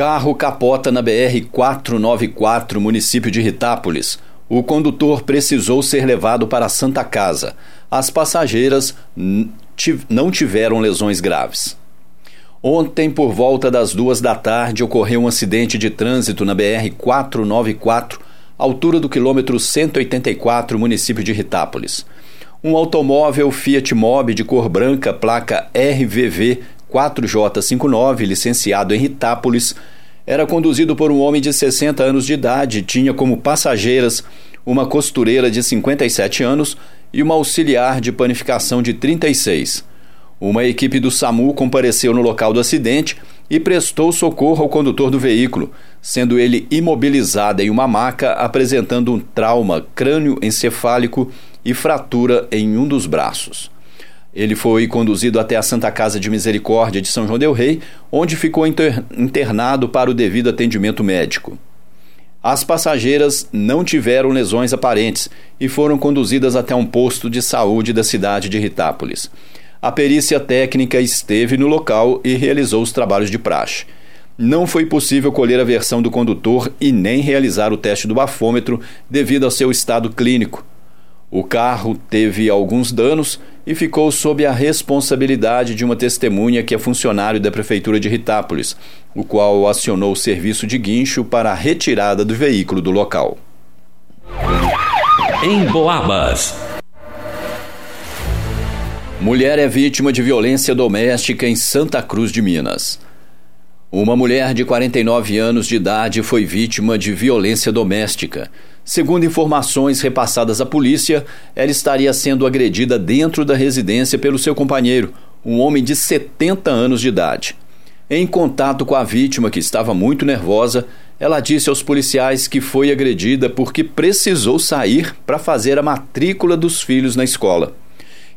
Carro capota na BR 494, município de Ritápolis. O condutor precisou ser levado para a Santa Casa. As passageiras não tiveram lesões graves. Ontem, por volta das duas da tarde, ocorreu um acidente de trânsito na BR 494, altura do quilômetro 184, município de Ritápolis. Um automóvel Fiat Mobi de cor branca, placa RVV 4J59, licenciado em Ritápolis, era conduzido por um homem de 60 anos de idade, tinha como passageiras uma costureira de 57 anos e uma auxiliar de panificação de 36. Uma equipe do SAMU compareceu no local do acidente e prestou socorro ao condutor do veículo, sendo ele imobilizado em uma maca apresentando um trauma crânioencefálico e fratura em um dos braços. Ele foi conduzido até a Santa Casa de Misericórdia de São João del Rei, onde ficou internado para o devido atendimento médico. As passageiras não tiveram lesões aparentes e foram conduzidas até um posto de saúde da cidade de Ritápolis. A perícia técnica esteve no local e realizou os trabalhos de praxe. Não foi possível colher a versão do condutor e nem realizar o teste do bafômetro devido ao seu estado clínico. O carro teve alguns danos e ficou sob a responsabilidade de uma testemunha que é funcionário da Prefeitura de Ritápolis, o qual acionou o serviço de guincho para a retirada do veículo do local. Em Boabas. Mulher é vítima de violência doméstica em Santa Cruz de Minas. Uma mulher de 49 anos de idade foi vítima de violência doméstica. Segundo informações repassadas à polícia, ela estaria sendo agredida dentro da residência pelo seu companheiro, um homem de 70 anos de idade. Em contato com a vítima, que estava muito nervosa, ela disse aos policiais que foi agredida porque precisou sair para fazer a matrícula dos filhos na escola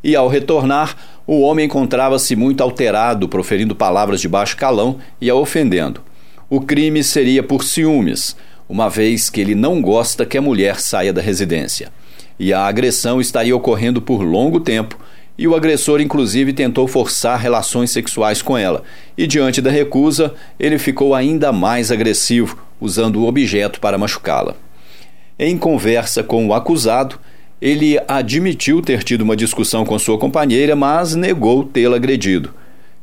e, ao retornar, o homem encontrava-se muito alterado, proferindo palavras de baixo calão e a ofendendo. O crime seria por ciúmes, uma vez que ele não gosta que a mulher saia da residência. E a agressão estaria ocorrendo por longo tempo, e o agressor, inclusive, tentou forçar relações sexuais com ela. E diante da recusa, ele ficou ainda mais agressivo, usando o objeto para machucá-la. Em conversa com o acusado, ele admitiu ter tido uma discussão com sua companheira, mas negou tê-la agredido.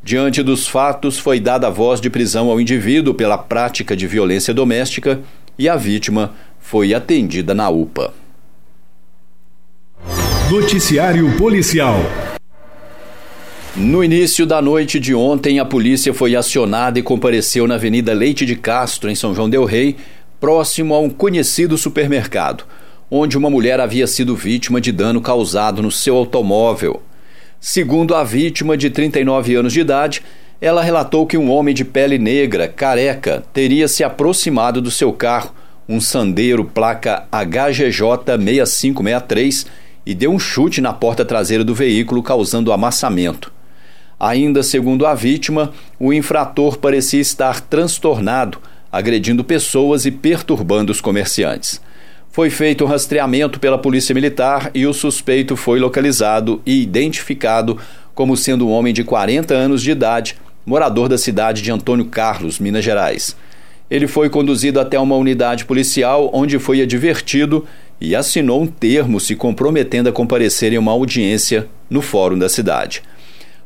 Diante dos fatos, foi dada a voz de prisão ao indivíduo pela prática de violência doméstica e a vítima foi atendida na UPA. Noticiário Policial. No início da noite de ontem, a polícia foi acionada e compareceu na Avenida Leite de Castro, em São João Del Rei, próximo a um conhecido supermercado onde uma mulher havia sido vítima de dano causado no seu automóvel. Segundo a vítima, de 39 anos de idade, ela relatou que um homem de pele negra, careca, teria se aproximado do seu carro, um Sandero placa HGJ 6563, e deu um chute na porta traseira do veículo, causando amassamento. Ainda segundo a vítima, o infrator parecia estar transtornado, agredindo pessoas e perturbando os comerciantes. Foi feito um rastreamento pela Polícia Militar e o suspeito foi localizado e identificado como sendo um homem de 40 anos de idade, morador da cidade de Antônio Carlos, Minas Gerais. Ele foi conduzido até uma unidade policial onde foi advertido e assinou um termo se comprometendo a comparecer em uma audiência no fórum da cidade.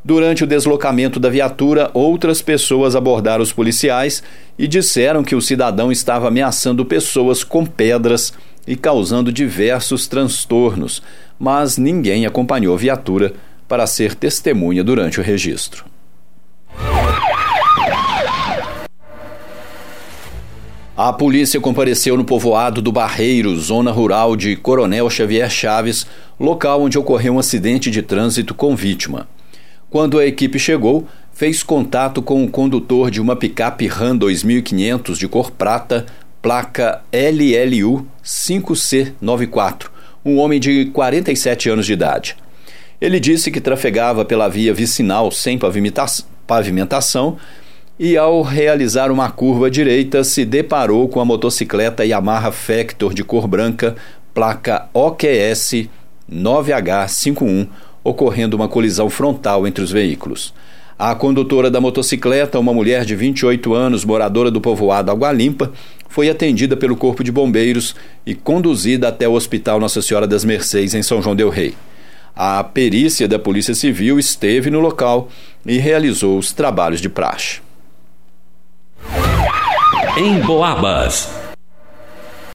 Durante o deslocamento da viatura, outras pessoas abordaram os policiais e disseram que o cidadão estava ameaçando pessoas com pedras e causando diversos transtornos, mas ninguém acompanhou a viatura para ser testemunha durante o registro. A polícia compareceu no povoado do Barreiro, zona rural de Coronel Xavier Chaves, local onde ocorreu um acidente de trânsito com vítima. Quando a equipe chegou, fez contato com o condutor de uma picape Ram 2500 de cor prata, placa LLU 5C94, um homem de 47 anos de idade. Ele disse que trafegava pela via vicinal sem pavimentação e, ao realizar uma curva direita, se deparou com a motocicleta Yamaha Factor de cor branca, placa OQS 9H51, ocorrendo uma colisão frontal entre os veículos. A condutora da motocicleta, uma mulher de 28 anos, moradora do povoado Água Limpa, foi atendida pelo Corpo de Bombeiros e conduzida até o Hospital Nossa Senhora das Mercês, em São João Del Rei. A perícia da Polícia Civil esteve no local e realizou os trabalhos de praxe. Em Boabas.